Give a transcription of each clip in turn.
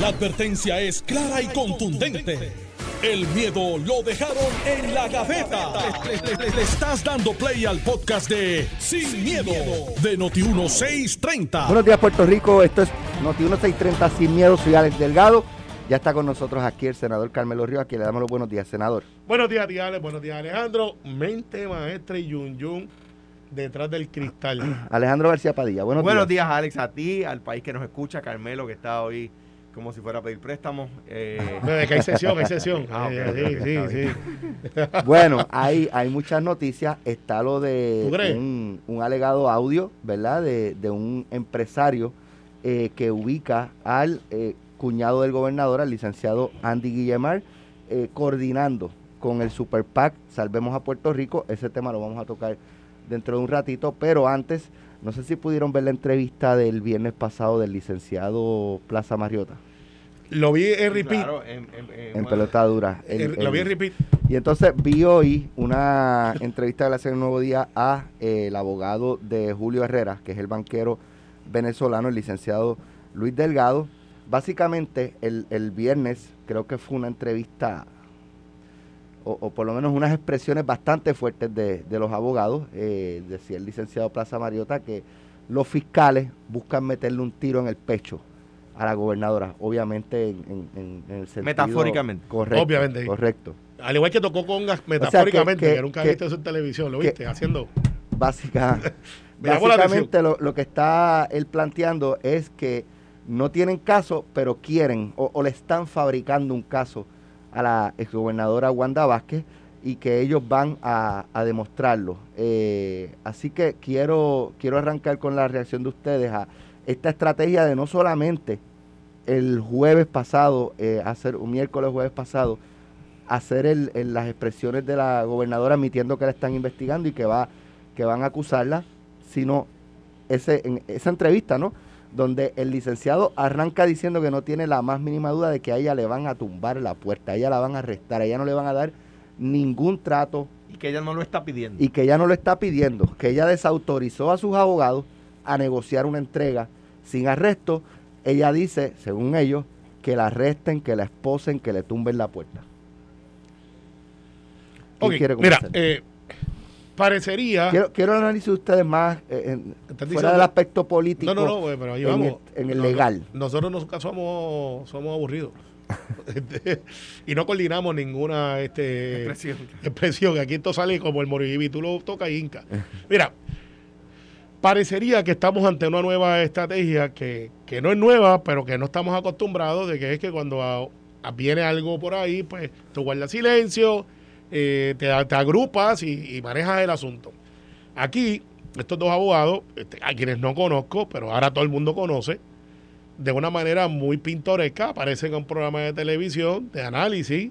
La advertencia es clara y contundente. El miedo lo dejaron en la gaveta. Le, le- le estás dando play al podcast de Sin, miedo, de Noti1630. Buenos días, Puerto Rico. Esto es Noti 1630 Sin Miedo. Soy Alex Delgado. Ya está con nosotros aquí el senador Carmelo Ríos, a quien le damos los buenos días, senador. Buenos días, tía Ale. Buenos días, Alejandro. Mente maestra y Yun Yun detrás del cristal. Alejandro García Padilla, buenos, Buenos días. días, Alex, a ti, al país que nos escucha, Carmelo, que está hoy como si fuera a pedir préstamos. Eh, No, es que hay sesión, hay sesión. Ah, Eh, sí, sí, sí. Bueno, hay, hay muchas noticias. Está lo de un alegado audio, ¿verdad? De, de un empresario eh, que ubica al eh, cuñado del gobernador, al licenciado Andy Guillemar, eh, coordinando con el Super PAC Salvemos a Puerto Rico. Ese tema lo vamos a tocar dentro de un ratito, pero antes, no sé si pudieron ver la entrevista del viernes pasado del licenciado Plaza Mariota Lo vi en repeat. claro, en, en- en- en bueno, pelota dura. El- lo vi en repeat. y entonces vi hoy una entrevista que le hace el Nuevo Día a eh, el abogado de Julio Herrera, que es el banquero venezolano, el licenciado Luis Delgado. Básicamente, el, el viernes creo que fue una entrevista, o, o por lo menos unas expresiones bastante fuertes de, de los abogados. Eh, decía el licenciado Plaza Mariota que los fiscales buscan meterle un tiro en el pecho a la gobernadora, obviamente en, en- en- el sentido... Metafóricamente. Correcto. Obviamente. Correcto. Al igual que tocó congas metafóricamente, que, que- nunca que- viste eso en televisión, lo que- viste haciendo. Básica, básicamente lo, lo que está él planteando es que no tienen caso, pero quieren o, o le están fabricando un caso a la exgobernadora Wanda Vázquez y que ellos van a, demostrarlo. Eh, así que quiero, quiero arrancar con la reacción de ustedes a esta estrategia de no solamente el jueves pasado, eh, hacer un miércoles jueves pasado, hacer el, el- las expresiones de la gobernadora admitiendo que la están investigando y que va que van a acusarla, sino ese en esa entrevista, ¿no? Donde el licenciado arranca diciendo que no tiene la más mínima duda de que a ella le van a tumbar la puerta, a ella la van a arrestar, a ella no le van a dar ningún trato Y que ella no lo está pidiendo. y que ella no lo está pidiendo, que ella desautorizó a sus abogados a negociar una entrega sin arresto. Ella dice, según ellos, que la arresten, que la esposen, que le tumben la puerta. ¿Quién Ok, quiere mira, comenzar? eh, parecería. Quiero, quiero el análisis de ustedes más eh, en- fuera diciendo- del aspecto político. No, no, no, pero ahí en vamos. el- en el No, legal. no, nosotros nunca somos, somos aburridos. Este, y no coordinamos ninguna este, Expresión. expresión. Aquí esto sale como el moribibi, tú lo tocas y hinca. Mira, parecería que estamos ante una nueva estrategia que, que no es nueva, pero que no estamos acostumbrados, de que es que cuando a- a- viene algo por ahí, pues tú guardas silencio, eh, te, te agrupas y, y manejas el asunto. Aquí, estos dos abogados, este, a quienes no conozco, pero ahora todo el mundo conoce, de una manera muy pintoresca, aparecen en un programa de televisión de análisis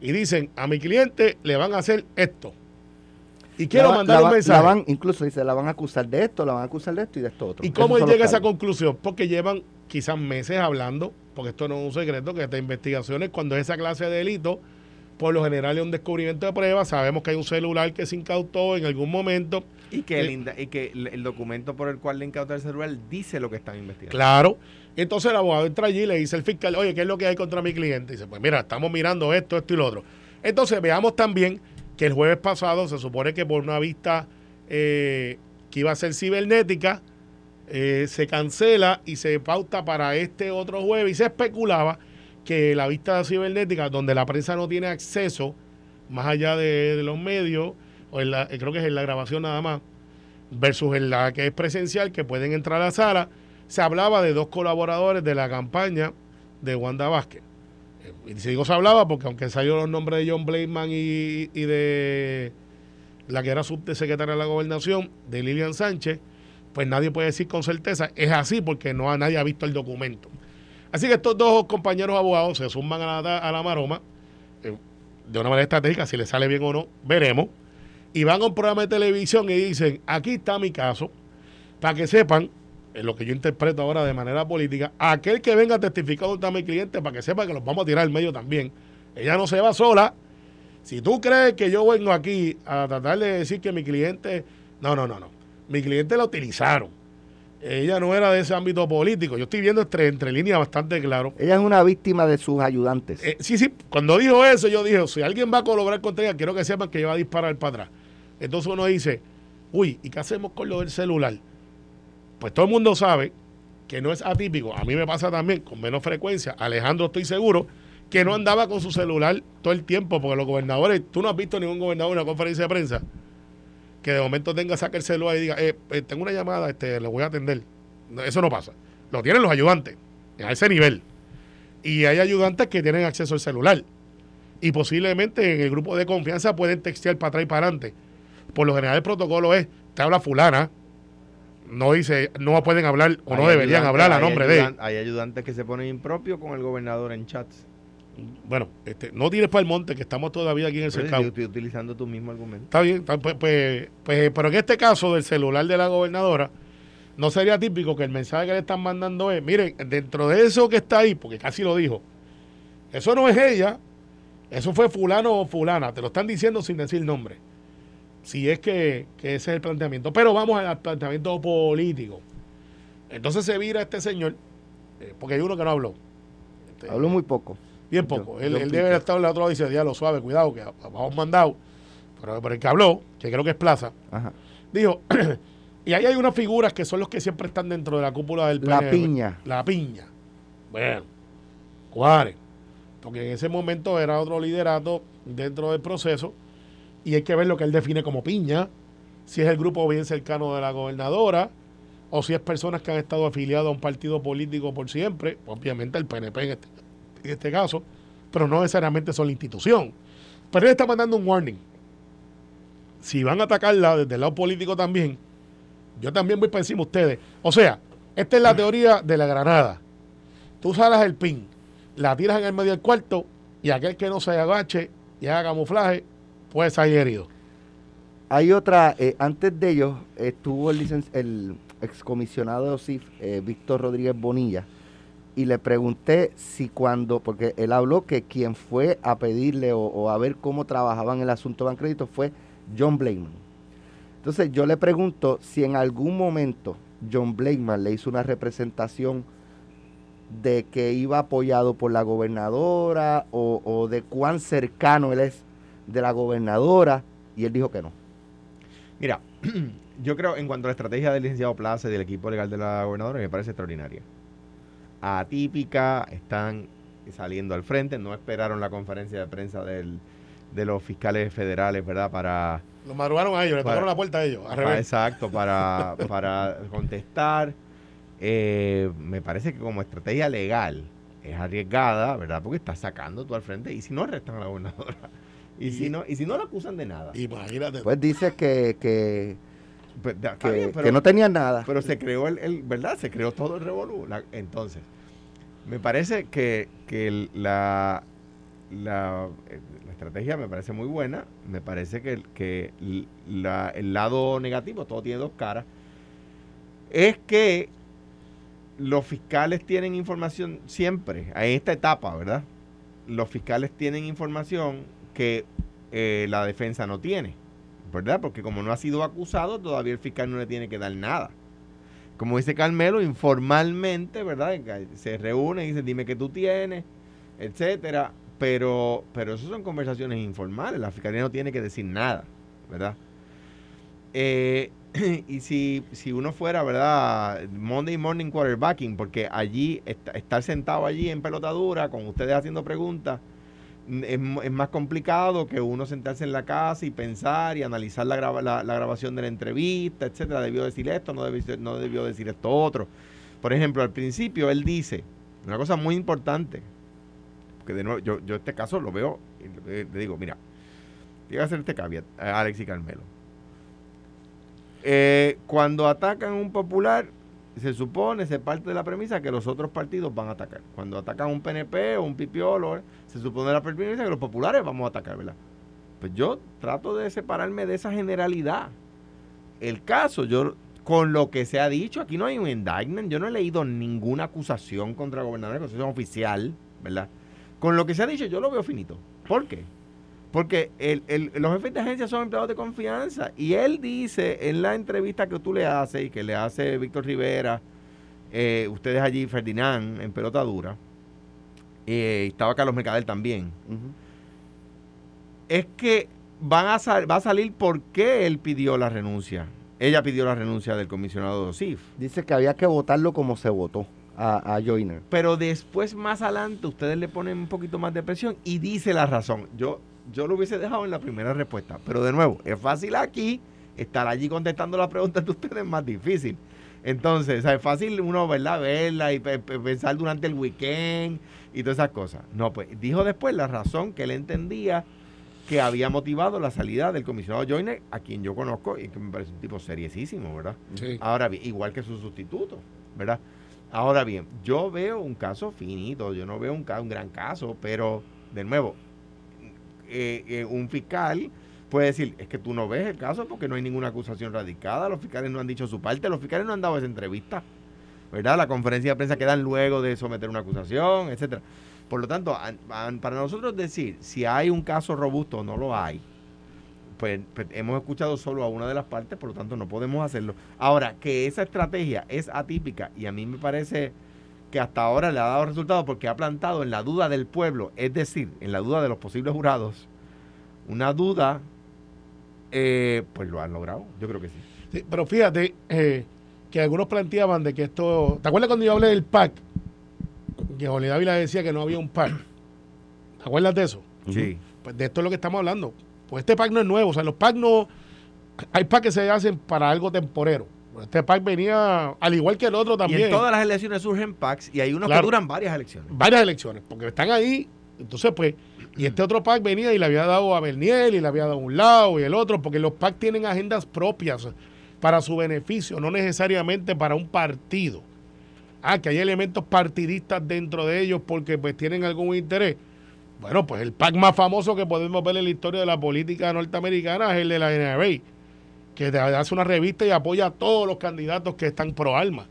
y dicen, a mi cliente le van a hacer esto. Y quiero La mandar la un mensaje. la van- incluso dice, la van a acusar de esto, la van a acusar de esto y de esto otro. ¿Y cómo él llega a esa conclusión? Porque llevan quizás meses hablando, porque esto no es un secreto, que estas investigaciones, cuando es esa clase de delito, por lo general es un descubrimiento de pruebas, sabemos que hay un celular que se incautó en algún momento. Y que, el, Eh, y que el, documento por el cual le incauta el celular dice lo que están investigando. Claro. Entonces el abogado entra allí y le dice al fiscal, oye, ¿qué es lo que hay contra mi cliente? Y dice, pues mira, estamos mirando esto, esto y lo otro. Entonces veamos también que el jueves pasado se supone que por una vista eh, que iba a ser cibernética, eh, se cancela y se pauta para este otro jueves y se especulaba que la vista cibernética, donde la prensa no tiene acceso, más allá de, los medios, o en la, eh, creo que es en la grabación nada más, versus en la que es presencial, que pueden entrar a la sala, se hablaba de dos colaboradores de la campaña de Wanda Vázquez. Eh, Y si digo se hablaba porque aunque salió los nombres de John Blakeman y, y de la que era subsecretaria de la gobernación, de Lilian Sánchez, pues nadie puede decir con certeza, es así porque no nadie ha visto el documento. Así que estos dos compañeros abogados se suman a la, la maroma, eh, de una manera estratégica, si les sale bien o no, veremos, y van a un programa de televisión y dicen, aquí está mi caso, para que sepan, en lo que yo interpreto ahora de manera política, aquel que venga a testificar contra mi cliente, para que sepa que los vamos a tirar al medio también. Ella no se va sola. Si tú crees que yo vengo aquí a tratar de decir que mi cliente... No, no, no, no. Mi cliente la utilizaron. Ella no era de ese ámbito político. Yo estoy viendo entre, entre líneas bastante claro. Ella es una víctima de sus ayudantes. Eh, sí, sí, cuando dijo eso, yo dije, si alguien va a colaborar contra ella, quiero que sepan que ella va a disparar para atrás. Entonces uno dice, uy, ¿y qué hacemos con lo del celular? Pues todo el mundo sabe que no es atípico. A mí me pasa también con menos frecuencia. Alejandro, estoy seguro que no andaba con su celular todo el tiempo, porque los gobernadores, tú no has visto ningún gobernador en una conferencia de prensa que de momento tenga, saque el celular y diga, eh, eh, tengo una llamada, este, le voy a atender. eso no pasa. Lo tienen los ayudantes, a ese nivel. Y hay ayudantes que tienen acceso al celular. Y posiblemente en el grupo de confianza pueden textear para atrás y para adelante. Por lo general el protocolo es, te habla fulana, no dice, no pueden hablar o no deberían hablar a nombre de Hay ayudantes que se ponen impropios con el gobernador en chats. Bueno, este, no tires para el monte, que estamos todavía aquí en el cercado. Yo estoy utilizando tu mismo argumento. Está bien, pues, pues, pues, pero en este caso del celular de la gobernadora, no sería típico que el mensaje que le están mandando es, miren, dentro de eso que está ahí, porque casi lo dijo, eso no es ella, eso fue fulano o fulana, te lo están diciendo sin decir nombre. Si es que, ese es el planteamiento. Pero vamos al planteamiento político. Entonces se vira este señor, eh, porque hay uno que no habló. Este, habló muy poco. Bien poco. él, debe haber estado en la otra lado y dice, lo suave, cuidado, que vamos mandado. Pero, pero el que habló, que creo que es Plaza, dijo, y ahí hay unas figuras que son los que siempre están dentro de la cúpula del. La piña. La piña. Bueno, Juárez. Porque en ese momento era otro liderato dentro del proceso y hay que ver lo que él define como piña, si es el grupo bien cercano de la gobernadora o si es personas que han estado afiliadas a un partido político por siempre, obviamente el PNP en este, en este caso, pero no necesariamente son la institución. Pero él está mandando un warning. Si van a atacarla desde el lado político también, yo también voy para encima de ustedes. O sea, esta es la teoría de la granada. Tú salas el pin, la tiras en el medio del cuarto y aquel que no se agache y haga camuflaje puede salir herido. Hay otra, eh, antes de ellos estuvo el, excomisionado de OSIF, eh, Víctor Rodríguez Bonilla, y le pregunté si cuando, porque él habló que quien fue a pedirle o, a ver cómo trabajaban el asunto de crédito fue John Blakeman. Entonces yo le pregunto si en algún momento John Blakeman le hizo una representación de que iba apoyado por la gobernadora o, o de cuán cercano él es de la gobernadora y él dijo que no. Mira, yo creo en cuanto a la estrategia del licenciado Plaza y del equipo legal de la gobernadora, me parece extraordinaria. Atípica, están saliendo al frente, no esperaron la conferencia de prensa del, de los fiscales federales, ¿verdad? Para... Lo madrugaron a ellos, le tocaron la puerta a ellos, exacto, para, para contestar. Eh, me parece que como estrategia legal es arriesgada, ¿verdad? Porque está sacando tú al frente y si no arrestan a la gobernadora. Y, si no y si no lo acusan de nada. Imagínate. Pues dice que, que, pues, que, no tenía nada. Pero se creó el, ¿verdad? Se creó todo el revolú. entonces, me parece que, la, la, la, estrategia me parece muy buena. Me parece que, el lado negativo, todo tiene dos caras, es que los fiscales tienen información siempre, a esta etapa, ¿verdad? Los fiscales tienen información que eh, la defensa no tiene, ¿verdad? Porque como no ha sido acusado, todavía el fiscal no le tiene que dar nada. Como dice Carmelo, informalmente, ¿verdad? Se reúnen y dicen, dime qué tú tienes, etcétera. Pero, pero eso son conversaciones informales. La fiscalía no tiene que decir nada, ¿verdad? Eh, y si, si uno fuera, ¿verdad? Monday morning quarterbacking, porque allí, estar sentado allí en pelotadura, con ustedes haciendo preguntas, es, más complicado que uno sentarse en la casa y pensar y analizar la, la, grabación de la entrevista, etcétera. Debió decir esto, no debió, no debió decir esto otro. Por ejemplo, al principio él dice una cosa muy importante, que de nuevo yo, yo este caso lo veo le, digo, mira, voy a hacer este caveat a Alex y Carmelo. Eh, cuando atacan un popular, se supone, se parte de la premisa que los otros partidos van a atacar. Cuando atacan un PNP o un pipiolo, se supone la premisa que los populares vamos a atacar, ¿verdad? Pues yo trato de separarme de esa generalidad. El caso, yo con lo que se ha dicho, aquí no hay un indictment, yo no he leído ninguna acusación contra el gobernador, acusación oficial, ¿verdad? Con lo que se ha dicho, yo lo veo finito. ¿Por qué? Porque el, el- los jefes de agencia son empleados de confianza. Y él dice en la entrevista que tú le haces y que le hace Víctor Rivera, eh, ustedes allí, Ferdinand, en pelota dura, eh, estaba Carlos Mercader también, es que van a sal- va a salir por qué él pidió la renuncia. Ella pidió la renuncia del comisionado de OSIF. Dice que había que votarlo como se votó a, a Joyner. Pero después, más adelante, ustedes le ponen un poquito más de presión y dice la razón. Yo, yo lo hubiese dejado en la primera respuesta. Pero de nuevo, es fácil aquí, estar allí contestando las preguntas de ustedes es más difícil. Entonces, o sea, es fácil uno, ¿verdad? Verla y pe- pe- pensar durante el weekend y todas esas cosas. No, pues dijo después la razón que él entendía que había motivado la salida del comisionado Joyner, a quien yo conozco y que me parece un tipo seriosísimo, ¿verdad? Sí. Ahora bien, igual que su sustituto, ¿verdad? Ahora bien, yo veo un caso finito, yo no veo un gran caso, pero de nuevo, eh, eh, un fiscal puede decir, es que tú no ves el caso porque no hay ninguna acusación radicada, los fiscales no han dicho su parte, los fiscales no han dado esa entrevista, ¿verdad? La conferencia de prensa que dan luego de someter una acusación, etcétera. Por lo tanto, an- an- para nosotros decir si hay un caso robusto o no lo hay, pues, pues, hemos escuchado solo a una de las partes, por lo tanto no podemos hacerlo. Ahora, que esa estrategia es atípica y a mí me parece que hasta ahora le ha dado resultado porque ha plantado en la duda del pueblo, es decir, en la duda de los posibles jurados, una duda, eh, pues lo han logrado, yo creo que sí. Sí, pero fíjate eh, que algunos planteaban de que esto. ¿Te acuerdas cuando yo hablé del PAC? Que Jorge Dávila decía que no había un PAC. ¿Te acuerdas de eso? Sí. Pues de esto es lo que estamos hablando. Pues este PAC no es nuevo. O sea, los PAC no. Hay PAC que se hacen para algo temporero. Este PAC venía, al igual que el otro Y también, en todas las elecciones surgen PACs y hay unos Claro. que duran varias elecciones. varias elecciones, porque están ahí. Entonces, pues, y este otro PAC venía y le había dado a Berniel y le había dado un lado y el otro, porque los PAC tienen agendas propias para su beneficio, no necesariamente para un partido. Ah, que hay elementos partidistas dentro de ellos porque pues tienen algún interés. Bueno, pues el PAC más famoso que podemos ver en la historia de la política norteamericana es el de la NRA, que hace una revista y apoya a todos los candidatos que están pro alma.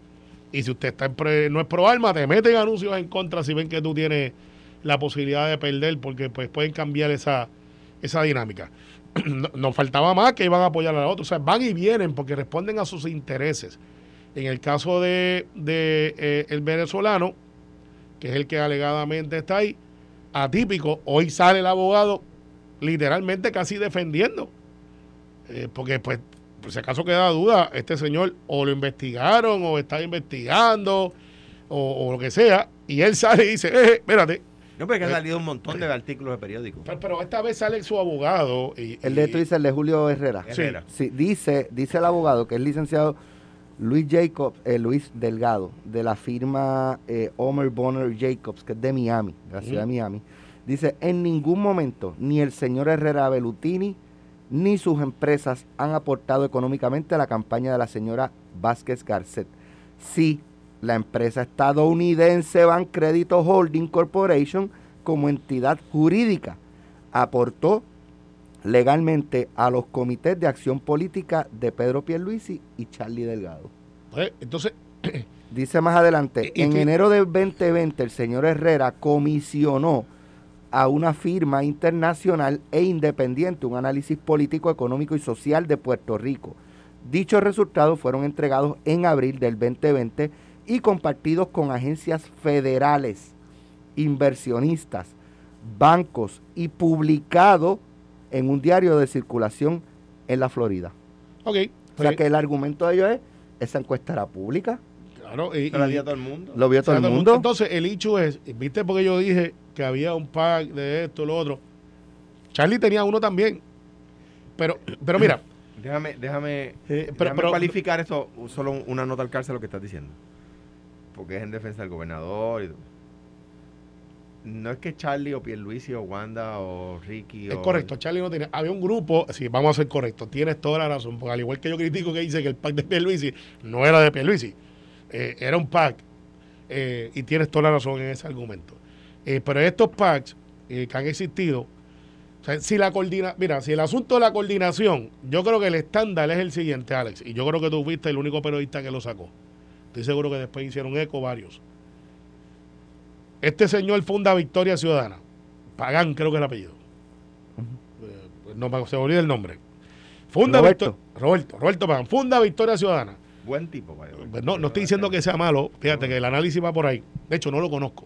Y si usted está en pre- no es pro alma, te meten anuncios en contra si ven que tú tienes la posibilidad de perder, porque pues pueden cambiar esa, esa dinámica. No- Nos faltaba más que iban a apoyar a la otra. O sea, van y vienen porque responden a sus intereses. En el caso de, de, eh, el venezolano, que es el que alegadamente está ahí, atípico, hoy sale el abogado literalmente casi defendiendo. Eh, porque pues, por si acaso queda duda, este señor o lo investigaron o está investigando o, o lo que sea, y él sale y dice, eh, espérate, No, porque han salido un montón de artículos de periódicos. pero, pero esta vez sale su abogado. Y, El de tú dices, el de Julio Herrera. Sí. Herrera. Sí, dice, dice el abogado que es licenciado Luis Jacobs, eh, Luis Delgado, de la firma eh, Homer Bonner Jacobs, que es de Miami, de la ciudad de. Miami. Dice, en ningún momento ni el señor Herrera Belutini ni sus empresas han aportado económicamente a la campaña de la señora Vázquez Garcet. Sí, la empresa estadounidense Bancrédito Holding Corporation, como entidad jurídica, aportó legalmente a los comités de acción política de Pedro Pierluisi y Charlie Delgado. pues, entonces, Dice más adelante, ¿Y- y en enero del 2020 el señor Herrera comisionó a una firma internacional e independiente un análisis político, económico y social de Puerto Rico. Dichos resultados fueron entregados en abril del 2020 y compartidos con agencias federales, inversionistas, bancos y publicado en un diario de circulación en la Florida. ok. O sea pues, que el argumento de ellos es, esa encuesta era pública, claro, y- y- a todo el mundo. lo vio o sea, todo el mundo. Entonces, el hecho es, ¿viste? Porque yo dije que había un pack de esto, lo otro. Charlie tenía uno también. Pero, pero mira, Déjame, déjame, Eh, pero- déjame pero- cualificar eso, solo un- una nota al cárcel lo que estás diciendo. Porque es en defensa del gobernador. y todo. no es que Charlie o Pierluisi o Wanda o Ricky es o... correcto, Charlie no tenía. Había un grupo, sí, vamos a ser correctos, tienes toda la razón, porque al igual que yo critico que dice que el pack de Pierluisi no era de Pierluisi, eh, era un pack, eh, y tienes toda la razón en ese argumento. Eh, pero estos packs eh, que han existido, o sea, si la coordina, mira, si el asunto de la coordinación, yo creo que el estándar es el siguiente, Alex, y yo creo que tú fuiste el único periodista que lo sacó. Estoy seguro que después hicieron eco varios. Este señor funda Victoria Ciudadana. Pagán, creo que es el apellido. no me se me olvida el nombre. Funda Roberto. Victor- Roberto, Roberto Pagán, funda Victoria Ciudadana. Buen tipo, way. Pues No, no estoy diciendo que sea malo, fíjate que el análisis va por ahí. De hecho, no lo conozco.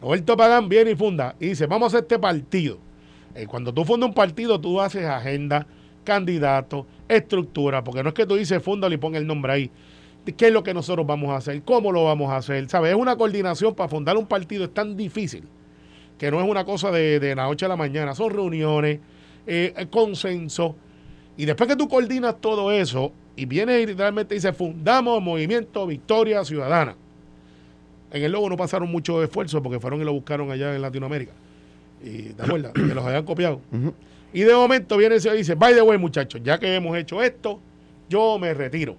Roberto Pagán viene y funda y dice, vamos a hacer este partido. Eh, cuando tú fundas un partido, tú haces agenda, candidato, estructura, porque no es que tú dices fúndalo y ponga el nombre ahí. ¿Qué es lo que nosotros vamos a hacer? ¿Cómo lo vamos a hacer? ¿Sabes? Es una coordinación para fundar un partido, es tan difícil que no es una cosa de, de la noche a la mañana, son reuniones, eh, eh, consenso. Y después que tú coordinas todo eso y vienes y literalmente dices, fundamos Movimiento Victoria Ciudadana. En el logo no pasaron mucho esfuerzo porque fueron y lo buscaron allá en Latinoamérica. Y te acuerdas, que los habían copiado. Y de momento viene ese y dice, by the way, muchachos, ya que hemos hecho esto, yo me retiro.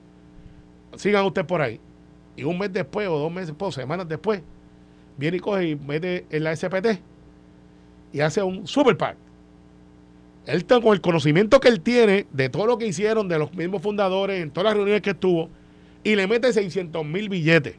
Sigan ustedes por ahí. Y un mes después, o dos meses después, o semanas después, viene y coge y mete en la SPT y hace un super PAC. Él está con el conocimiento que él tiene de todo lo que hicieron, de los mismos fundadores, en todas las reuniones que estuvo, y le mete 600 mil billetes.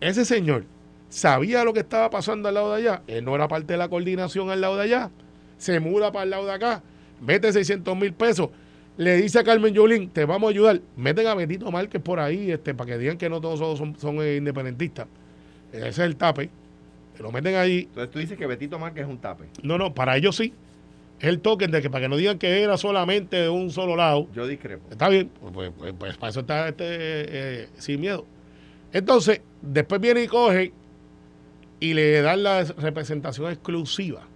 Ese señor sabía lo que estaba pasando al lado de allá. Él no era parte de la coordinación al lado de allá. Se muda para el lado de acá, mete 600 mil pesos. Le dice a Carmen Yulín, te vamos a ayudar. Meten a Benito Márquez por ahí, este, para que digan que no todos son, son, eh, independentistas. Ese es el tape. Lo meten ahí. Entonces tú dices que Betito Márquez es un tape. No, no, para ellos sí. Es el token de que para que no digan que era solamente de un solo lado. Yo discrepo. Está bien, pues, pues, pues, pues, para eso está este, eh, sin miedo. Entonces, después viene y coge y le dan la representación exclusiva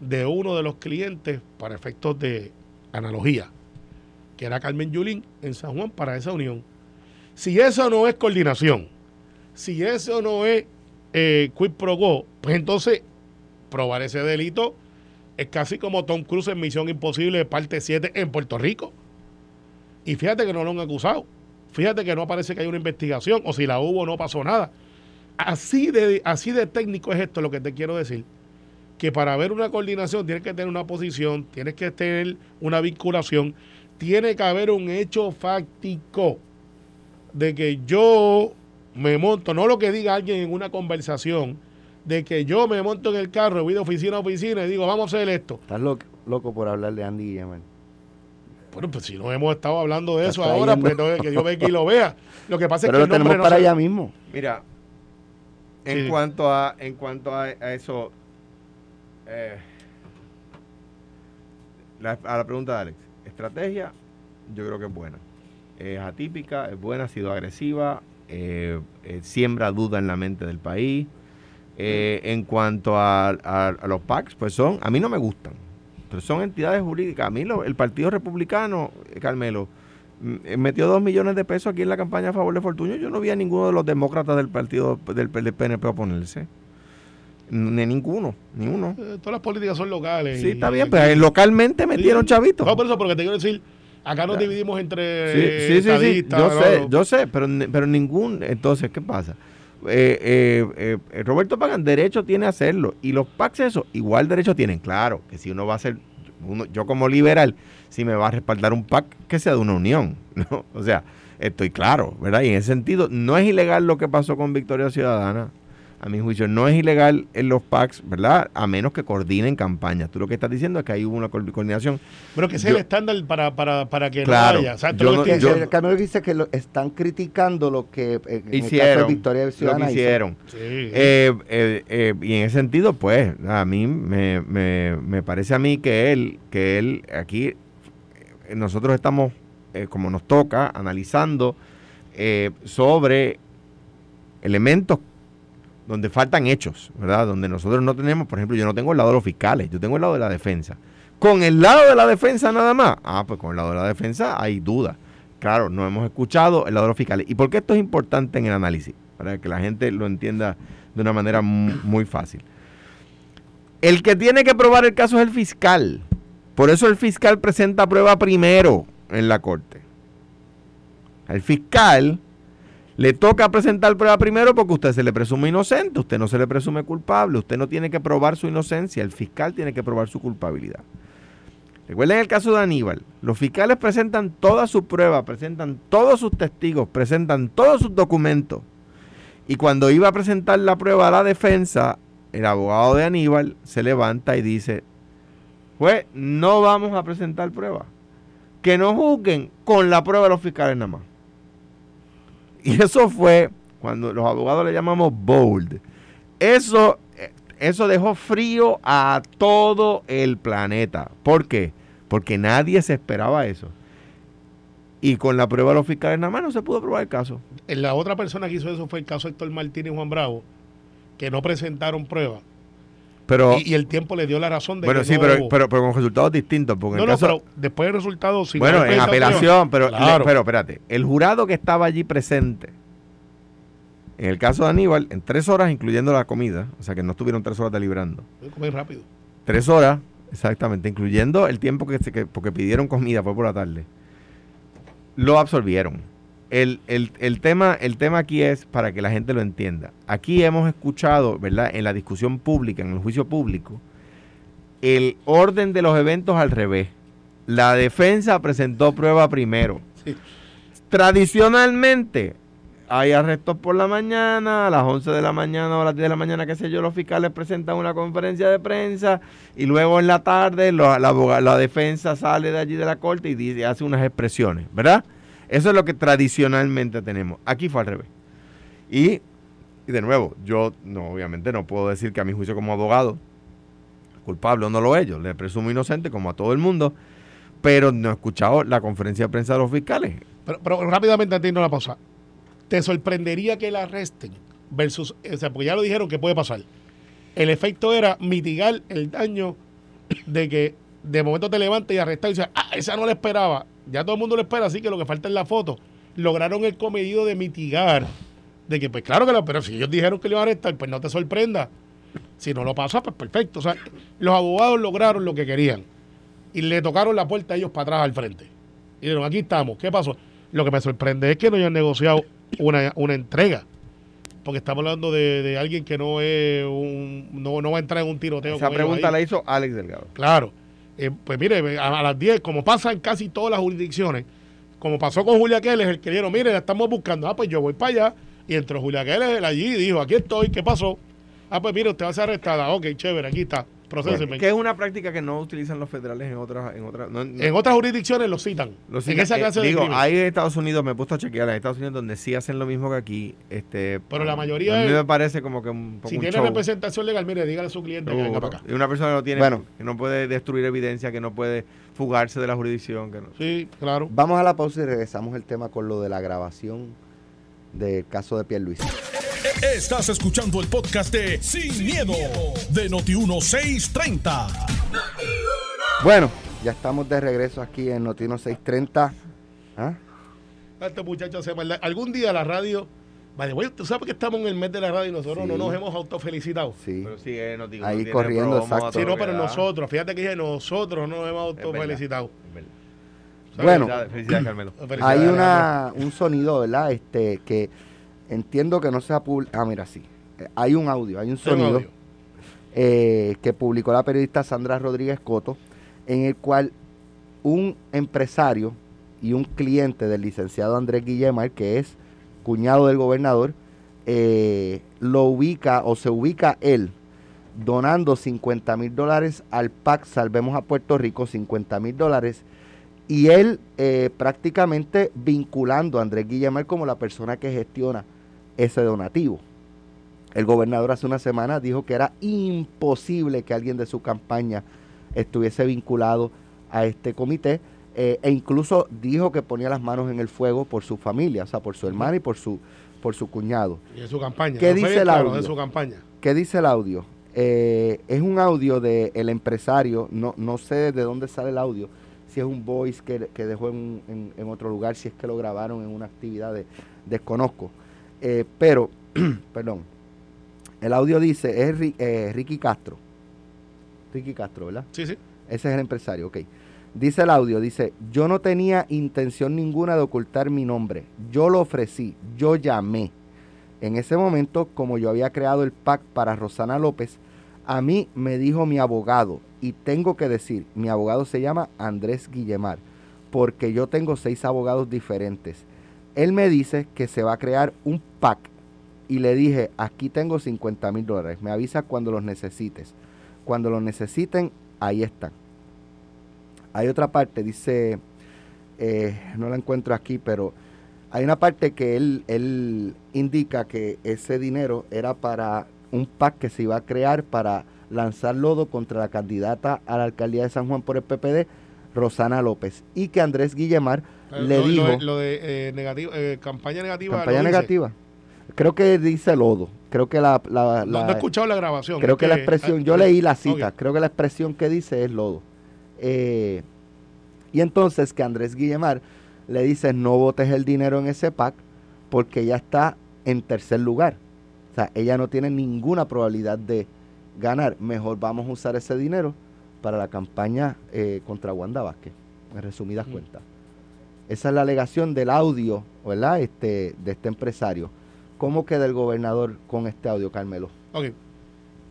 de uno de los clientes para efectos de analogía, que era Carmen Yulín en San Juan para esa unión. Si eso no es coordinación, si eso no es eh, quid pro quo, pues entonces probar ese delito es casi como Tom Cruise en Misión Imposible, parte 7 en Puerto Rico. Y fíjate que no lo han acusado. Fíjate que no parece que hay una investigación, o si la hubo, no pasó nada. Así de, así de técnico es esto lo que te quiero decir. Que para haber una coordinación tienes que tener una posición, tienes que tener una vinculación, tiene que haber un hecho fáctico de que yo me monto, no lo que diga alguien en una conversación, de que yo me monto en el carro, voy de oficina a oficina y digo, vamos a hacer esto. Estás lo- loco por hablar de Andy Guillermo. Bueno, pues si no hemos estado hablando de Está eso ahora, yendo. pues entonces que Dios ve que lo vea. Lo que pasa Pero es lo que nombre tenemos no para se- allá mismo. Mira, en Sí. cuanto a en cuanto a, a eso, eh, la- a la pregunta de Alex, estrategia, yo creo que es buena. Es atípica, es buena, ha sido agresiva, eh, eh, siembra duda en la mente del país. Eh, en cuanto a, a- a los PACs, pues son, a mí no me gustan, son entidades jurídicas. A mí lo- el Partido Republicano, eh, Carmelo, mm, eh, metió dos millones de pesos aquí en la campaña a favor de Fortuño. Yo no vi a ninguno de los demócratas del partido del, del PNP oponerse. Ni ninguno, ni uno. Eh, Todas las políticas son locales. Sí, y- está bien, pero localmente metieron chavitos. No, por eso, porque te quiero decir, acá nos dividimos entre Sí, sí, sí, sí, yo ¿no? sé, yo sé, pero, pero ningún, entonces, ¿qué pasa? Eh, eh, eh, eh, Roberto Pagan derecho tiene a hacerlo y los PACs eso, igual derecho tienen, claro, que si uno va a hacer, uno, yo como liberal, si me va a respaldar un PAC que sea de una unión, ¿no? O sea, estoy claro, ¿verdad? Y en ese sentido, no es ilegal lo que pasó con Victoria Ciudadana, a mi juicio, no es ilegal en los PACs, ¿verdad? A menos que coordinen campañas. Tú lo que estás diciendo es que hay una co- coordinación. Pero que ese Yo- es el estándar para, para, para que Claro, no haya. O sea, yo lo no- yo- Eh, diciendo. eh, dice que lo, están criticando lo que eh, en el caso de Hicieron, Victoria lo Ciudadana que hizo. hicieron. Sí. Eh, eh, eh, y en ese sentido, pues, a mí me, me- me parece a mí que él, que él aquí, eh, nosotros estamos, eh, como nos toca, analizando eh, sobre elementos donde faltan hechos, ¿verdad? Donde nosotros no tenemos, por ejemplo, yo no tengo el lado de los fiscales, yo tengo el lado de la defensa. Con el lado de la defensa nada más, ah, pues con el lado de la defensa hay duda. Claro, no hemos escuchado el lado de los fiscales. ¿Y por qué esto es importante en el análisis? Para que la gente lo entienda de una manera mu- muy fácil. El que tiene que probar el caso es el fiscal. Por eso el fiscal presenta prueba primero en la corte. Al fiscal le toca presentar prueba primero porque usted se le presume inocente, usted no se le presume culpable, usted no tiene que probar su inocencia, el fiscal tiene que probar su culpabilidad. Recuerden el caso de Aníbal, los fiscales presentan toda su prueba, presentan todos sus testigos, presentan todos sus documentos. Y cuando iba a presentar la prueba a la defensa, el abogado de Aníbal se levanta y dice, Pues no vamos a presentar pruebas. Que no juzguen con la prueba de los fiscales nada más. Y eso fue cuando los abogados le llamamos bold. Eso, eso dejó frío a todo el planeta. ¿Por qué? Porque nadie se esperaba eso. Y con la prueba de los fiscales nada más no se pudo probar el caso. La otra persona que hizo eso fue el caso Héctor Martínez y Juan Bravo, que no presentaron pruebas. Pero, y, el tiempo le dio la razón de bueno, que sí, no pero, hubo. pero, pero con resultados distintos. Porque no, no, caso- pero después del resultado... sin bueno, en apelación, pero. Claro. pero espérate, el jurado que estaba allí presente, en el caso de Aníbal, en tres horas, incluyendo la comida, o sea que no estuvieron tres horas deliberando, comer rápido. tres horas, exactamente, incluyendo el tiempo que, que- porque pidieron comida, fue por la tarde, lo absolvieron. El, el- el tema, el tema aquí es para que la gente lo entienda. Aquí hemos escuchado, ¿verdad? En la discusión pública, en el juicio público, el orden de los eventos al revés. La defensa presentó prueba primero. Sí. Tradicionalmente, hay arrestos por la mañana, a las 11 de la mañana o a las 10 de la mañana, qué sé yo, los fiscales presentan una conferencia de prensa y luego en la tarde la, aboga- la defensa sale de allí de la corte y dice, hace unas expresiones, ¿verdad? Eso es lo que tradicionalmente tenemos. Aquí fue al revés. Y, de nuevo, yo no, obviamente no puedo decir que a mi juicio como abogado, culpable o no lo es, yo le presumo inocente como a todo el mundo, pero no he escuchado la conferencia de prensa de los fiscales. Pero, pero rápidamente antes de la pausa. ¿Te sorprendería que la arresten? Versus, o sea, porque ya lo dijeron que puede pasar. El efecto era mitigar el daño de que de momento te levantas y arrestas y dices, ah, esa no la esperaba. Ya todo el mundo lo espera, así que lo que falta es la foto. Lograron el comedido de mitigar. De que, pues claro que lo, pero si ellos dijeron que le iban a arrestar, pues no te sorprenda. Si no lo pasa, pues perfecto. O sea, los abogados lograron lo que querían. Y le tocaron la puerta a ellos para atrás al frente. Y dijeron, aquí estamos. ¿Qué pasó? Lo que me sorprende es que no hayan negociado una, una entrega. Porque estamos hablando de, de alguien que no es un, no, no va a entrar en un tiroteo. Esa pregunta la hizo Alex Delgado. Claro. Eh, pues mire, a, las 10, como pasa en casi todas las jurisdicciones, como pasó con Julia Keller, el que dijeron, mire, la estamos buscando. Ah, pues yo voy para allá. Y entró Julia Keller allí y dijo, aquí estoy, ¿qué pasó? Ah, pues mire, usted va a ser arrestada. Ok, chévere, aquí está. Que es una práctica que no utilizan los federales en otras... En otras no- no- En otras jurisdicciones lo citan. los en citan- esa eh, clase de digo, crimen. hay en Estados Unidos, me he puesto a chequear, en Estados Unidos donde sí hacen lo mismo que aquí. este Pero la mayoría A mí me parece como que un poco Si un tiene show. representación legal, mire, dígale a su cliente que venga para acá. Y una persona que no tiene, Bueno. que no puede destruir evidencia, que no puede fugarse de la jurisdicción. Que no. Sí, claro. Vamos a la pausa y regresamos el tema con lo de la grabación del caso de Pierluisi. Estás escuchando el podcast de Sin, miedo, de Noti1630. Bueno, ya estamos de regreso aquí en Notino 630. ¿Ah? Este muchacho hace maldad. Algún día la radio. Vale, güey, tú sabes que estamos en el mes de la radio y nosotros Sí. no nos hemos autofelicitado. Sí. Pero sí, eh, no digo, Ahí no corriendo, promo, exacto. Sí, no, pero nosotros, fíjate que dije nosotros no nos hemos autofelicitado. Bueno. Felicidades, felicidades, Carmelo. Felicidades, Hay una, un sonido, ¿verdad? Este, que entiendo que no se ha publicado. Ah, mira, sí. Eh, Hay un audio, hay un Hay un sonido audio. eh, que publicó la periodista Sandra Rodríguez Coto, en el cual un empresario y un cliente del licenciado Andrés Guillemar, que es cuñado del gobernador, eh, lo ubica o se ubica él donando 50 mil dólares al PAC Salvemos a Puerto Rico, 50 mil dólares, y él eh, prácticamente vinculando a Andrés Guillemar como la persona que gestiona ese donativo. El gobernador hace una semana dijo que era imposible que alguien de su campaña estuviese vinculado a este comité eh, e incluso dijo que ponía las manos en el fuego por su familia, o sea, por su hermana y por su, por su cuñado. Y en su campaña. ¿Qué No dice el audio? De su campaña. ¿Qué dice el audio? Eh, es un audio del empresario, no, no sé de dónde sale el audio, si es un voice que, que dejó en, en- en otro lugar, si es que lo grabaron en una actividad, de, desconozco. Eh, pero, perdón, el audio dice, es eh, Ricky Castro. Ricky Castro, ¿verdad? Sí, sí. Ese es el empresario, ok. Dice el audio, dice, yo no tenía intención ninguna de ocultar mi nombre. Yo lo ofrecí, yo llamé. En ese momento, como yo había creado el PAC para Rosana López, a mí me dijo mi abogado, y tengo que decir, mi abogado se llama Andrés Guillemar, porque yo tengo seis abogados diferentes. Él me dice que se va a crear un PAC, y le dije, aquí tengo 50 mil dólares, me avisa cuando los necesites. Cuando los necesiten, ahí están. hay otra parte, dice, eh, no la encuentro aquí, pero hay una parte que él, él indica que ese dinero era para un PAC que se iba a crear para lanzar lodo contra la candidata a la alcaldía de San Juan por el PPD, Rosana López, y que Andrés Guillemar le lo, dijo... Lo de, lo de, eh, negativo, eh, campaña negativa. Campaña negativa. Creo que dice lodo. Creo que la... la- No, la- no he escuchado la grabación. creo que la expresión, yo ah, leí la cita, creo que la expresión que dice es lodo. Eh, y entonces que Andrés Guillemar le dice no votes el dinero en ese PAC porque ella está en tercer lugar. O sea, ella no tiene ninguna probabilidad de ganar. Mejor vamos a usar ese dinero para la campaña eh, contra Wanda Vázquez, en resumidas Mm. cuentas. Esa es la alegación del audio, ¿verdad? Este, de este empresario. ¿Cómo queda el gobernador con este audio, Carmelo? Ok.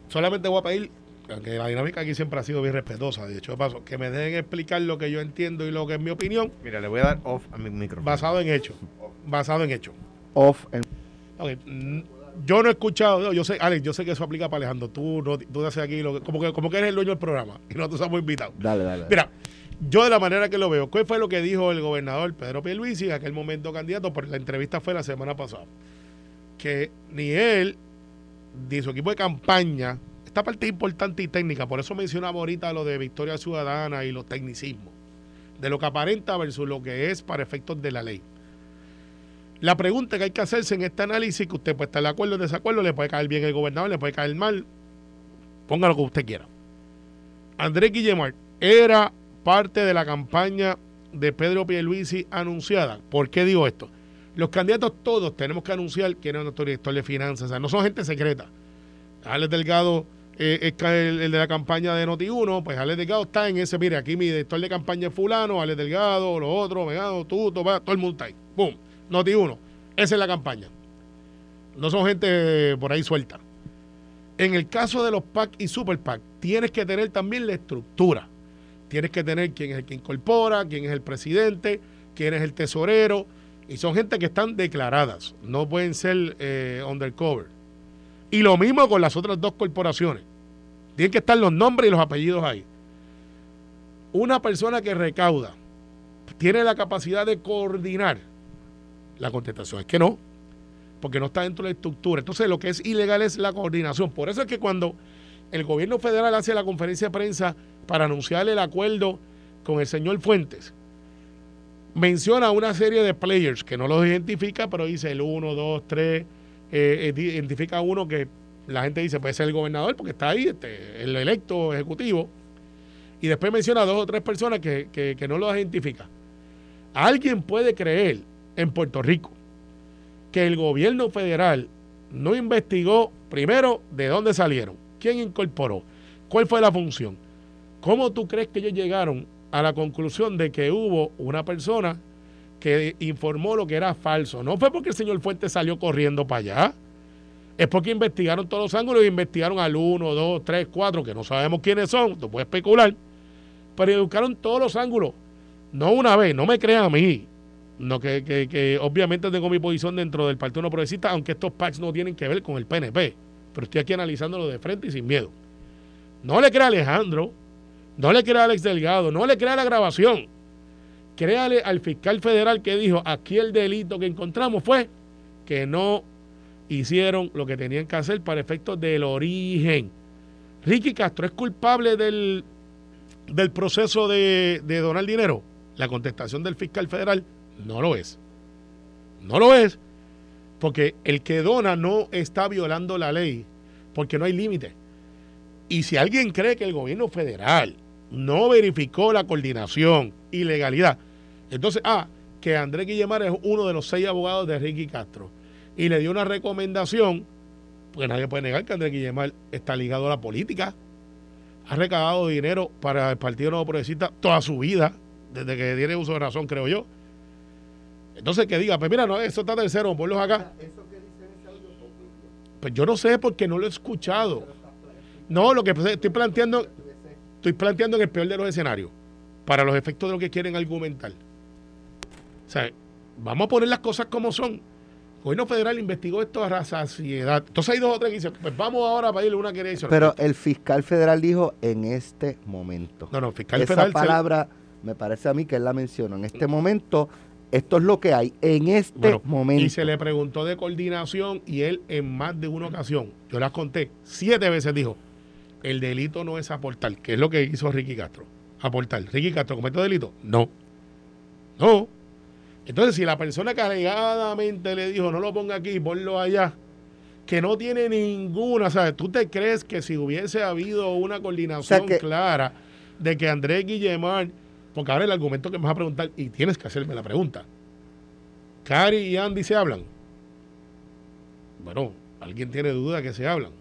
Solamente voy a pedir, aunque la dinámica aquí siempre ha sido bien respetuosa, de hecho de paso, que me dejen explicar lo que yo entiendo y lo que es mi opinión, Mira, le voy a dar off a mi micrófono. basado en hechos. Basado en hechos. Off en Ok, mm, Yo no he escuchado, yo sé, Alex, yo sé que eso aplica para Alejandro. Tú, no, tú haces aquí lo que, como que, como que eres el dueño del programa y nosotros somos invitados. Dale, dale. Mira, yo de la manera que lo veo, ¿cuál fue lo que dijo el gobernador Pedro Pierluisi en aquel momento candidato? Porque la entrevista fue la semana pasada. Que ni él, ni su equipo de campaña, esta parte importante y técnica, por eso mencionaba ahorita lo de Victoria Ciudadana y los tecnicismos, de lo que aparenta versus lo que es para efectos de la ley. La pregunta que hay que hacerse en este análisis, que usted puede estar de acuerdo o desacuerdo, le puede caer bien el gobernador, le puede caer mal, ponga lo que usted quiera. Andrés Guillemar era parte de la campaña de Pedro Pierluisi anunciada. ¿Por qué digo esto? Los candidatos todos tenemos que anunciar quién es nuestro director de finanzas. O sea, no son gente secreta. Alex Delgado eh, es el, de la campaña de Noti1, pues Alex Delgado está en ese, mire, aquí mi director de campaña es fulano, Alex Delgado, los otros, tú, va, todo el mundo está ahí. ¡Pum! Noti1. Esa es la campaña. No son gente por ahí suelta. En el caso de los PAC y Super PAC, tienes que tener también la estructura. Tienes que tener quién es el que incorpora, quién es el presidente, quién es el tesorero. Y son gente que están declaradas, no pueden ser eh, undercover. Y lo mismo con las otras dos corporaciones. Tienen que estar los nombres y los apellidos ahí. Una persona que recauda tiene la capacidad de coordinar. La contestación es que no, porque no está dentro de la estructura. Entonces lo que es ilegal es la coordinación. Por eso es que cuando el gobierno federal hace la conferencia de prensa para anunciar el acuerdo con el señor Fuentes, menciona una serie de players que no los identifica, pero dice el 1, 2, 3, identifica uno que la gente dice puede ser el gobernador porque está ahí, este, el electo ejecutivo, y después menciona dos o tres personas que, que, que no los identifica. ¿Alguien puede creer en Puerto Rico que el gobierno federal no investigó primero de dónde salieron, quién incorporó, cuál fue la función? ¿Cómo tú crees que ellos llegaron a la conclusión de que hubo una persona que informó lo que era falso? No fue porque el señor Fuentes salió corriendo para allá. Es porque investigaron todos los ángulos y investigaron al 1, 2, 3, 4, que no sabemos quiénes son, tú puedes especular, pero buscaron todos los ángulos. No una vez, no me crean a mí. No, que, que obviamente tengo mi posición dentro del Partido No Progresista, aunque estos packs no tienen que ver con el PNP. Pero estoy aquí analizándolo de frente y sin miedo. No le crea a Alejandro, no le crea a Alex Delgado, no le crea la grabación. Créale al fiscal federal que dijo, aquí el delito que encontramos fue que no hicieron lo que tenían que hacer para efectos del origen. Ricky Castro es culpable del, del proceso de, de donar dinero. La contestación del fiscal federal no lo es. No lo es. Porque el que dona no está violando la ley. Porque no hay límite. Y si alguien cree que el gobierno federal no verificó la coordinación y legalidad, entonces, ah, que Andrés Guillemar es uno de los seis abogados de Ricky Castro y le dio una recomendación, pues nadie puede negar que Andrés Guillemar está ligado a la política. Ha recaudado dinero para el Partido Nuevo Progresista toda su vida, desde que tiene uso de razón, creo yo. Entonces que diga, pues mira, no, eso está tercero, ponlos acá. Pues yo no sé porque no lo he escuchado. No, lo que estoy planteando, estoy planteando en el peor de los escenarios, para los efectos de lo que quieren argumentar. O sea, vamos a poner las cosas como son. El gobierno federal investigó esto a saciedad. Entonces hay dos o tres que dicen, pues vamos ahora a pedirle una querella. Pero el fiscal federal dijo en este momento. no, no, fiscal Esa federal se- palabra me parece a mí que él la mencionó. En este momento, esto es lo que hay en este Bueno, momento. Y se le preguntó de coordinación y él en más de una ocasión, yo las conté, siete veces dijo, el delito no es aportar, que es lo que hizo Ricky Castro. Aportar. Ricky Castro cometió delito. No. No. Entonces, si la persona que alegadamente le dijo, no lo ponga aquí, ponlo allá, que no tiene ninguna, ¿sabes? ¿Tú te crees que si hubiese habido una coordinación que- clara de que Andrés Guillemar, porque ahora el argumento que me vas a preguntar, y tienes que hacerme la pregunta, Cari y Andy se hablan. Bueno, alguien tiene duda que se hablan.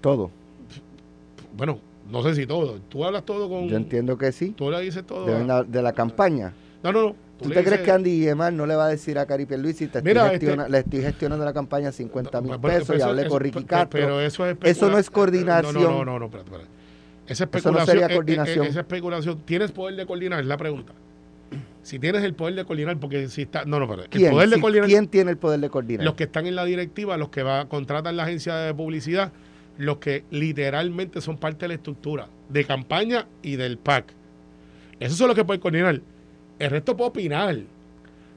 Todo. Bueno, no sé si todo. Tú hablas todo con. Yo entiendo que sí. Tú le dices todo. De, la- de la campaña. No, no, no. ¿Tú te crees que Andy Guillemar no le va a decir a Cari Pierluisi te estoy Mira, gestiona- este- le estoy gestionando la campaña 50 mil pesos y eso- hablé eso- con Ricky Castro? Pero eso es Eso no es especula- coordinación. No, no, no, no, espérate, espérate. Esa Eso no especulación. sería eh, eh, coordinación. eh, esa especulación. ¿Tienes poder de coordinar? Es la pregunta. Si tienes el poder de coordinar, porque si está. No, no, pero. El ¿Quién? poder de coordinar. ¿Quién tiene el poder de coordinar? Los que están en la directiva, los que va, contratan la agencia de publicidad, los que literalmente son parte de la estructura de campaña y del PAC. Esos son los que pueden coordinar. El resto puede opinar.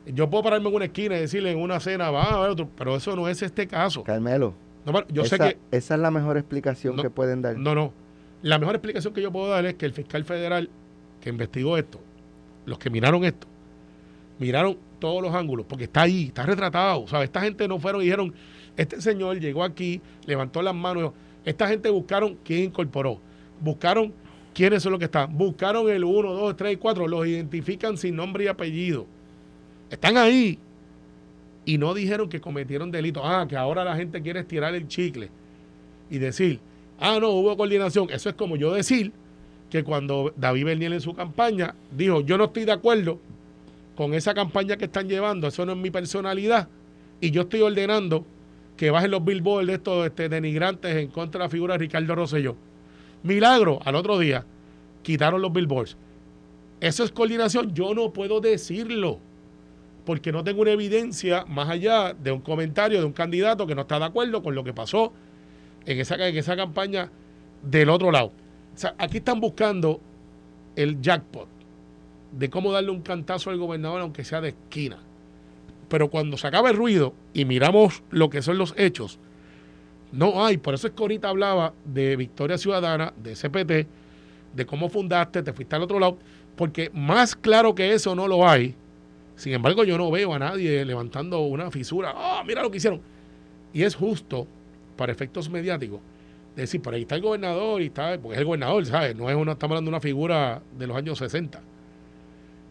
Yo puedo pararme en una esquina y decirle en una cena, va a haber otro, pero eso no es este caso. Carmelo, No, yo esa, sé que. esa es la mejor explicación No, que pueden dar. No, no. La mejor explicación que yo puedo dar es que el fiscal federal que investigó esto, los que miraron esto, miraron todos los ángulos, porque está ahí, está retratado. ¿sabes? Esta gente no fueron y dijeron, este señor llegó aquí, levantó las manos. Esta gente buscaron quién incorporó, buscaron quiénes son los que están, buscaron el 1, 2, 3 y 4, los identifican sin nombre y apellido. Están ahí. Y no dijeron que cometieron delito. Ah, que ahora la gente quiere estirar el chicle y decir, ah, no, hubo coordinación. Eso es como yo decir que cuando David Berniel en su campaña dijo, yo no estoy de acuerdo con esa campaña que están llevando, eso no es mi personalidad, y yo estoy ordenando que bajen los billboards de estos este, denigrantes en contra de la figura de Ricardo Rosselló. Milagro, al otro día, quitaron los billboards. Eso es coordinación, yo no puedo decirlo, porque no tengo una evidencia más allá de un comentario de un candidato que no está de acuerdo con lo que pasó en esa, en esa campaña del otro lado. O sea, aquí están buscando el jackpot de cómo darle un cantazo al gobernador, aunque sea de esquina. Pero cuando se acaba el ruido y miramos lo que son los hechos, no hay. Por eso es que ahorita hablaba de Victoria Ciudadana, de CPT, de cómo fundaste, te fuiste al otro lado, porque más claro que eso no lo hay. Sin embargo, yo no veo a nadie levantando una fisura. ¡Ah, mira lo que hicieron! Y es justo, para efectos mediáticos, decir, por ahí está el gobernador y está, porque es el gobernador, ¿sabes? No es una, estamos hablando de una figura de los años 60.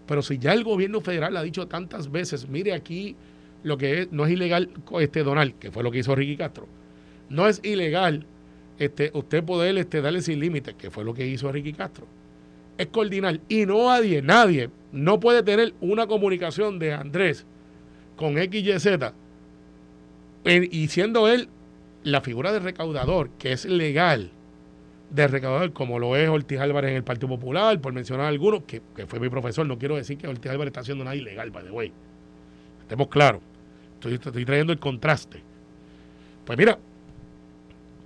Pero si ya el gobierno federal ha dicho tantas veces, mire aquí lo que es, no es ilegal este donar, que fue lo que hizo Ricky Castro. No es ilegal este, usted poder este, darle sin límites, que fue lo que hizo Ricky Castro. Es coordinar. Y no nadie, nadie, no puede tener una comunicación de Andrés con XYZ y siendo él la figura de recaudador, que es legal de recaudador, como lo es Ortiz Álvarez en el Partido Popular, por mencionar algunos, que, que fue mi profesor, no quiero decir que Ortiz Álvarez está haciendo nada ilegal, by the way. Estemos claros. Estoy, trayendo el contraste. Pues mira,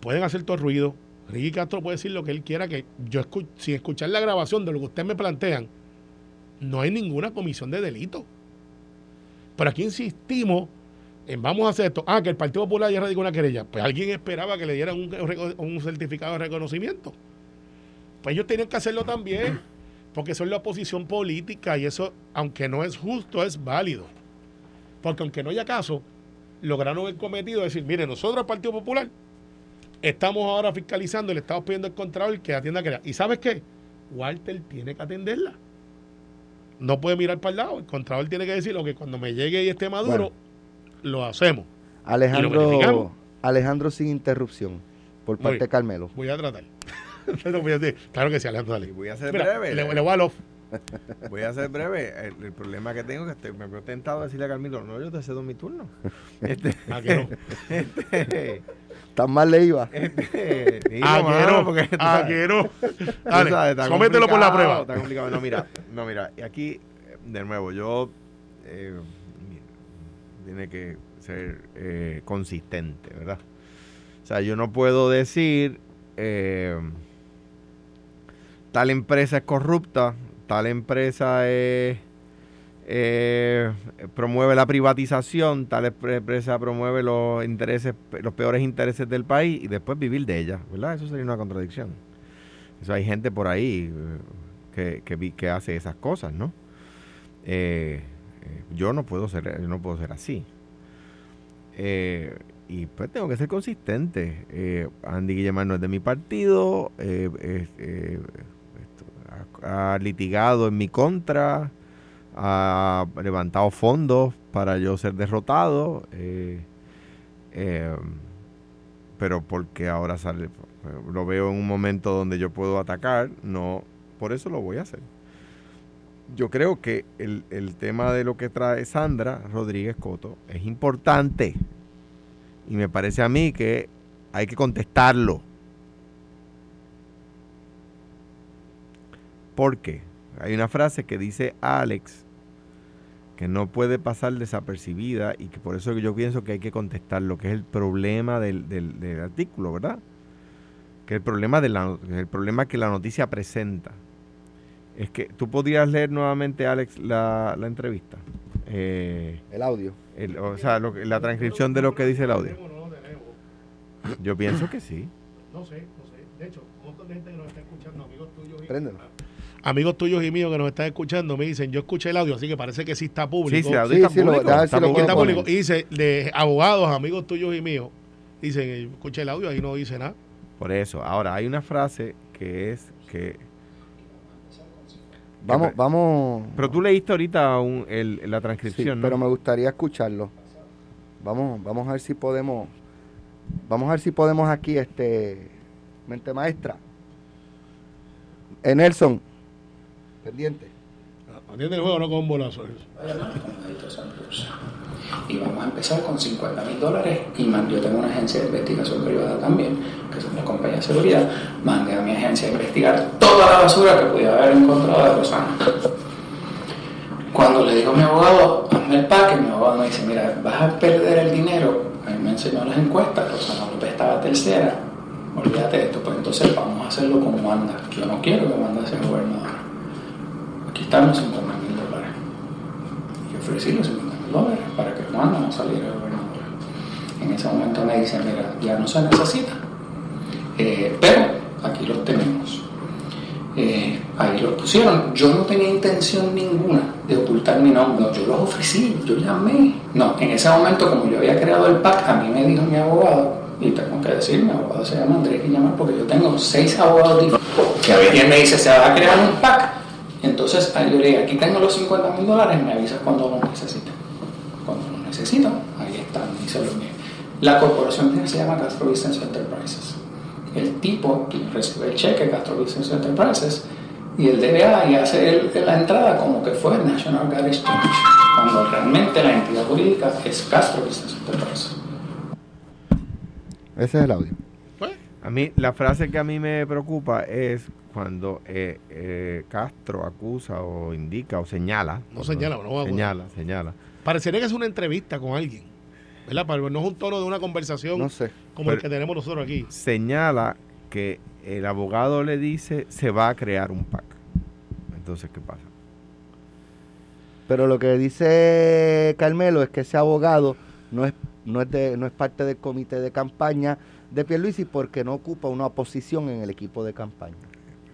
pueden hacer todo ruido. Ricky Castro puede decir lo que él quiera, que yo escu- sin escuchar la grabación de lo que ustedes me plantean, no hay ninguna comisión de delito. Pero aquí insistimos vamos a hacer esto. Ah, que el Partido Popular ya radicó una querella. Pues alguien esperaba que le dieran un, un certificado de reconocimiento. Pues ellos tienen que hacerlo también, porque son la oposición política y eso, aunque no es justo, es válido. Porque aunque no haya caso, lograron el cometido de decir, mire, nosotros el Partido Popular estamos ahora fiscalizando y le estamos pidiendo al Contralor que atienda querella. ¿Y sabes qué? Walter tiene que atenderla. No puede mirar para el lado. El Contralor tiene que decir lo que cuando me llegue y esté maduro, lo hacemos. Y lo Alejandro. Alejandro sin interrupción, por parte de Carmelo. Voy a tratar. A claro que sí, Alejandro, Y dale. voy a ser Mira, breve. le, le voy al off. Voy a ser breve. El, el problema que tengo es que estoy- me veo tentado a decirle a Carmelo, no, yo te cedo mi turno. Este, Ah, que no. este, Tan mal le iba. este, Ah, mano, que no. porque tú Ah, sabes- que no. tú Dale, sabes, está somételo por la prueba. Está complicado. No, mira, no, mira, y aquí, eh, de nuevo, yo eh, tiene que ser eh, consistente, ¿verdad? O sea, yo no puedo decir eh, tal empresa es corrupta tal empresa eh, eh, promueve la privatización, tal empresa promueve los intereses, los peores intereses del país y después vivir de ella, ¿verdad? Eso sería una contradicción. Eso hay gente por ahí que, que, que hace esas cosas, ¿no? Yo no puedo ser, yo no puedo ser así. y pues tengo que ser consistente. Andy Guillemar no es de mi partido, ha litigado en mi contra, ha levantado fondos para yo ser derrotado, eh, eh, pero porque ahora sale, lo veo en un momento donde yo puedo atacar, no, por eso lo voy a hacer. Yo creo que el, el tema de lo que trae Sandra Rodríguez Coto es importante y me parece a mí que hay que contestarlo. ¿Por qué? Hay una frase que dice Alex que no puede pasar desapercibida y que por eso yo pienso que hay que contestar lo que es el problema del, artículo, ¿verdad? Que el problema, de la, el problema que la noticia presenta. Es que tú podrías leer nuevamente, Alex, la, entrevista. Eh, el audio. o sea, la transcripción de lo que dice el audio. Yo pienso que sí. No sé, no sé. De hecho, un montón de gente que nos está escuchando, amigos tuyos. Préndelo amigos tuyos y míos que nos están escuchando me dicen, yo escuché el audio, así que parece que sí está público. Sí, sí, está, público. está, público. Y dice, de abogados, amigos tuyos y míos, dicen, escuché el audio, ahí no dice nada. Por eso, ahora hay una frase que es que... Vamos, vamos... Pero tú leíste ahorita la transcripción, ¿no? pero me gustaría escucharlo. Vamos, vamos a ver si podemos... Vamos a ver si podemos aquí, este... Mente maestra. Eh, Nelson, Pendiente. Atiende el juego, no con un bolazo. Y vamos a empezar con 50 mil dólares. Y yo tengo una agencia de investigación privada también, que es una compañía de seguridad. Mandé a mi agencia a investigar toda la basura que pudiera haber encontrado de Rosana. Cuando le digo a mi abogado, hazme el paque, mi abogado me dice: Mira, vas a perder el dinero. A mí me enseñó las encuestas, Rosana López estaba tercera. Olvídate de esto, pues entonces vamos a hacerlo como manda. Yo no quiero que manda sea gobernador aquí están los 50 mil dólares. Y ofrecí los 50 dólares para que Juan no saliera gobernador. En ese momento me dicen, mira, ya no se necesita, eh, pero aquí los tenemos. Eh, ahí los pusieron. Yo no tenía intención ninguna de ocultar mi nombre. yo los ofrecí, yo llamé. No, en ese momento, como yo había creado el PAC, a mí me dijo mi abogado, y tengo que decir, mi abogado se llama Andrés Guillamar, porque yo tengo seis abogados diferentes. Que a me dice, se va a crear un PAC entonces ahí yo le dije, aquí tengo los 50 mil dólares, me avisas cuando lo necesito. Necesito, ahí están, y se lo La corporación se llama Castro Business Enterprises. El tipo quien recibe el cheque, Castro Business Enterprises, y el DBA y hace la entrada como que fue National Guard Exchange, cuando realmente la entidad jurídica es Castro Business Enterprises. Ese es el audio. A mí, la frase que a mí me preocupa es cuando eh, eh, Castro acusa o indica o señala. No señala, no Señala, señala. Parecería que es una entrevista con alguien. ¿Verdad? Pero no es un tono de una conversación no sé. como el que tenemos nosotros aquí. Señala que el abogado le dice se va a crear un PAC. Entonces, ¿qué pasa? Pero lo que dice Carmelo es que ese abogado no es, no es, de, no es parte del comité de campaña de Pierluisi porque no ocupa una posición en el equipo de campaña.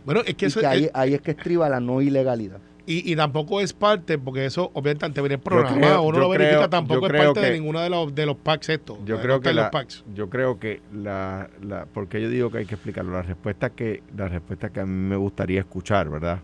Bueno, es que, eso, ahí, es que estriba la no ilegalidad. Y, y, tampoco es parte, porque eso obviamente antes viene programa, uno lo verifica, tampoco es parte de ninguno de los, de los packs estos. Yo creo que la, yo creo que la, la, porque yo digo que hay que explicarlo, la respuesta que, la respuesta que a mí me gustaría escuchar, ¿verdad?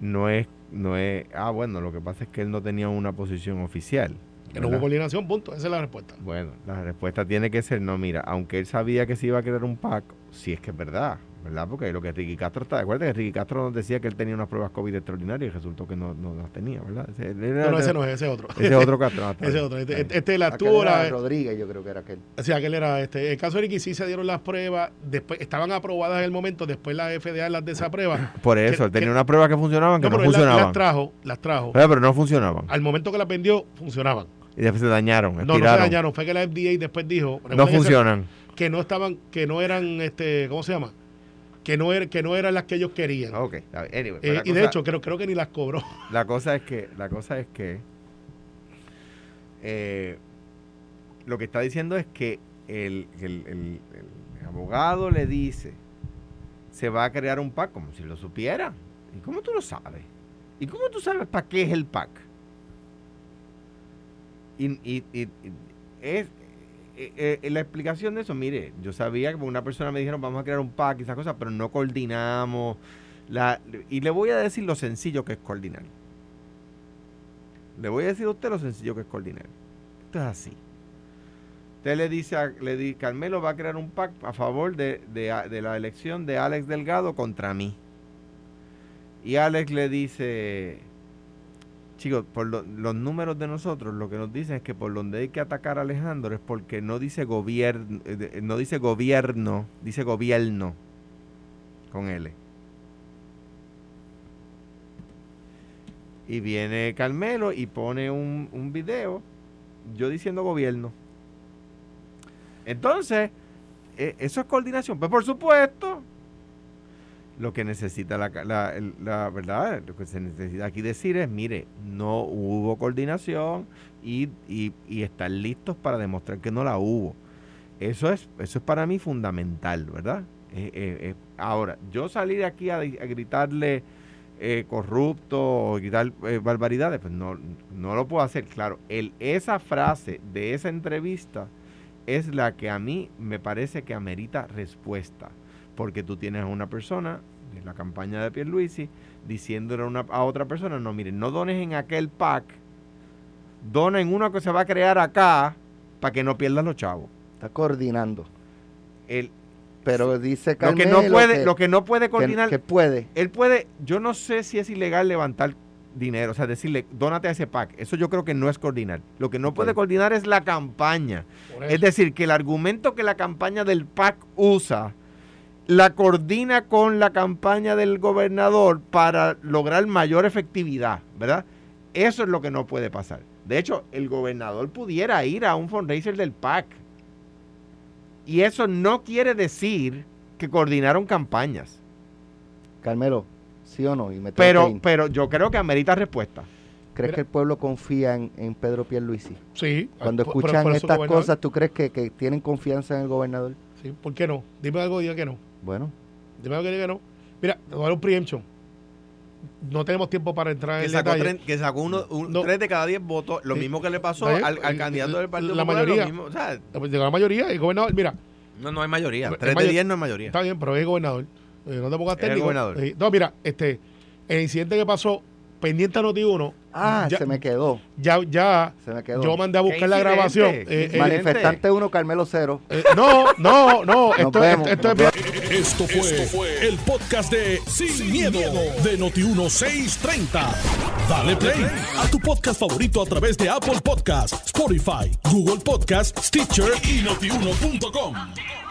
No es, no es, ah bueno, lo que pasa es que él no tenía una posición oficial. Que no hubo coordinación, punto. Esa es la respuesta. Bueno, la respuesta tiene que ser, no, mira, aunque él sabía que se iba a crear un PAC, si es que es verdad, ¿verdad? Porque lo que Ricky Castro está, acuerdas que Ricky Castro nos decía que él tenía unas pruebas COVID extraordinarias y resultó que no, no las tenía, ¿verdad? Ese, no, no, ese no es, ese otro. Ese es otro Castro. ese es otro. Este, este la era Rodríguez, yo creo que era aquel. O sea, aquel era este. El caso de Ricky sí se dieron las pruebas, después estaban aprobadas en el momento, después la FDA las desaprueba. Por eso, él tenía unas pruebas que funcionaban que no, funcionaban. Las trajo, las trajo. Pero, no funcionaban. Al momento que las vendió, funcionaban. Y después se dañaron. No, no se dañaron. Fue que la FDA después dijo. No funcionan. Que no estaban, que no eran, este, ¿cómo se llama? Que no, era, que no eran las que ellos querían. Ok. Anyway, Eh, pues la y de hecho, creo, creo que ni las cobró. La cosa es que, la cosa es que eh, lo que está diciendo es que el, el- el- el abogado le dice se va a crear un PAC como si lo supiera. ¿Y cómo tú lo sabes? ¿Y cómo tú sabes para qué es el PAC? Y, y- y- y es eh, eh, la explicación de eso, mire, yo sabía que una persona me dijeron vamos a crear un PAC y esas cosas, pero no coordinamos. La, y le voy a decir lo sencillo que es coordinar. Le voy a decir a usted lo sencillo que es coordinar. Esto es así. Usted le dice, a, le di, Carmelo va a crear un PAC a favor de- de la elección de Alex Delgado contra mí. Y Alex le dice, chicos, por lo- los números de nosotros, lo que nos dicen es que por donde hay que atacar a Alejandro es porque no dice gobierno, no dice gobierno, dice gobierno con L. Y viene Carmelo y pone un, un video yo diciendo gobierno. Entonces, eh, eso es coordinación. Pues por supuesto, lo que necesita la, la, la verdad, lo que se necesita aquí decir es, mire, no hubo coordinación y, y, y estar listos para demostrar que no la hubo. Eso es, eso es para mí fundamental, ¿verdad? Eh, eh, eh, ahora, yo salir aquí a, a gritarle corrupto o gritar barbaridades, pues no, no lo puedo hacer. Claro, el, esa frase de esa entrevista es la que a mí me parece que amerita respuesta. Porque tú tienes a una persona de la campaña de Pierluisi diciéndole a, una, a otra persona, no, miren, no dones en aquel pack, dona en uno que se va a crear acá para que no pierdas los chavos. Está coordinando. El, Pero dice lo que no puede, que, lo que no puede coordinar, que puede. él puede, yo no sé si es ilegal levantar dinero, o sea, decirle, dónate a ese pack. Eso yo creo que no es coordinar. Lo que no puede coordinar es la campaña. Es decir, que el argumento que la campaña del PAC usa la coordina con la campaña del gobernador para lograr mayor efectividad, ¿verdad? Eso es lo que no puede pasar. De hecho, el gobernador pudiera ir a un fundraiser del PAC. Y eso no quiere decir que coordinaron campañas. Carmelo, ¿sí o no? Y me Pero, pero yo creo que amerita respuesta. ¿Crees Mira. que el pueblo confía en, en Pedro Pierluisi? Sí. Cuando por- escuchan por estas gobernador. cosas, ¿tú crees que, que tienen confianza en el gobernador? Sí, ¿Por qué no? Dime algo, diga que no. Bueno, Dime algo que diga que no. Mira, te voy a dar un preemption. No tenemos tiempo para entrar Que en sacó, detalle. tre- que sacó uno, un, No. tres de cada diez votos, lo Sí. mismo que le pasó al, candidato del Partido La Popular, lo mayoría. mismo, o sea, Llegó la mayoría y el gobernador, mira, no, no hay mayoría. Es Tres de mayor- diez no es mayoría. está bien, pero es gobernador. Eh, no te pongas el técnico. gobernador. Eh, no, mira, este, el incidente que pasó, pendiente a Noti 1, ah, ya, se me quedó, ya, ya, se me quedó. yo mandé a ¿Qué buscar la grabación. ¿Qué Eh, eh? Manifestante 1, Carmelo 0. eh, no, no, no, esto, vemos, esto, esto nos es Esto fue, el podcast de Sin, miedo, de Noti1630. Dale play a tu podcast favorito a través de Apple Podcasts, Spotify, Google Podcasts, Stitcher y notiuno.com.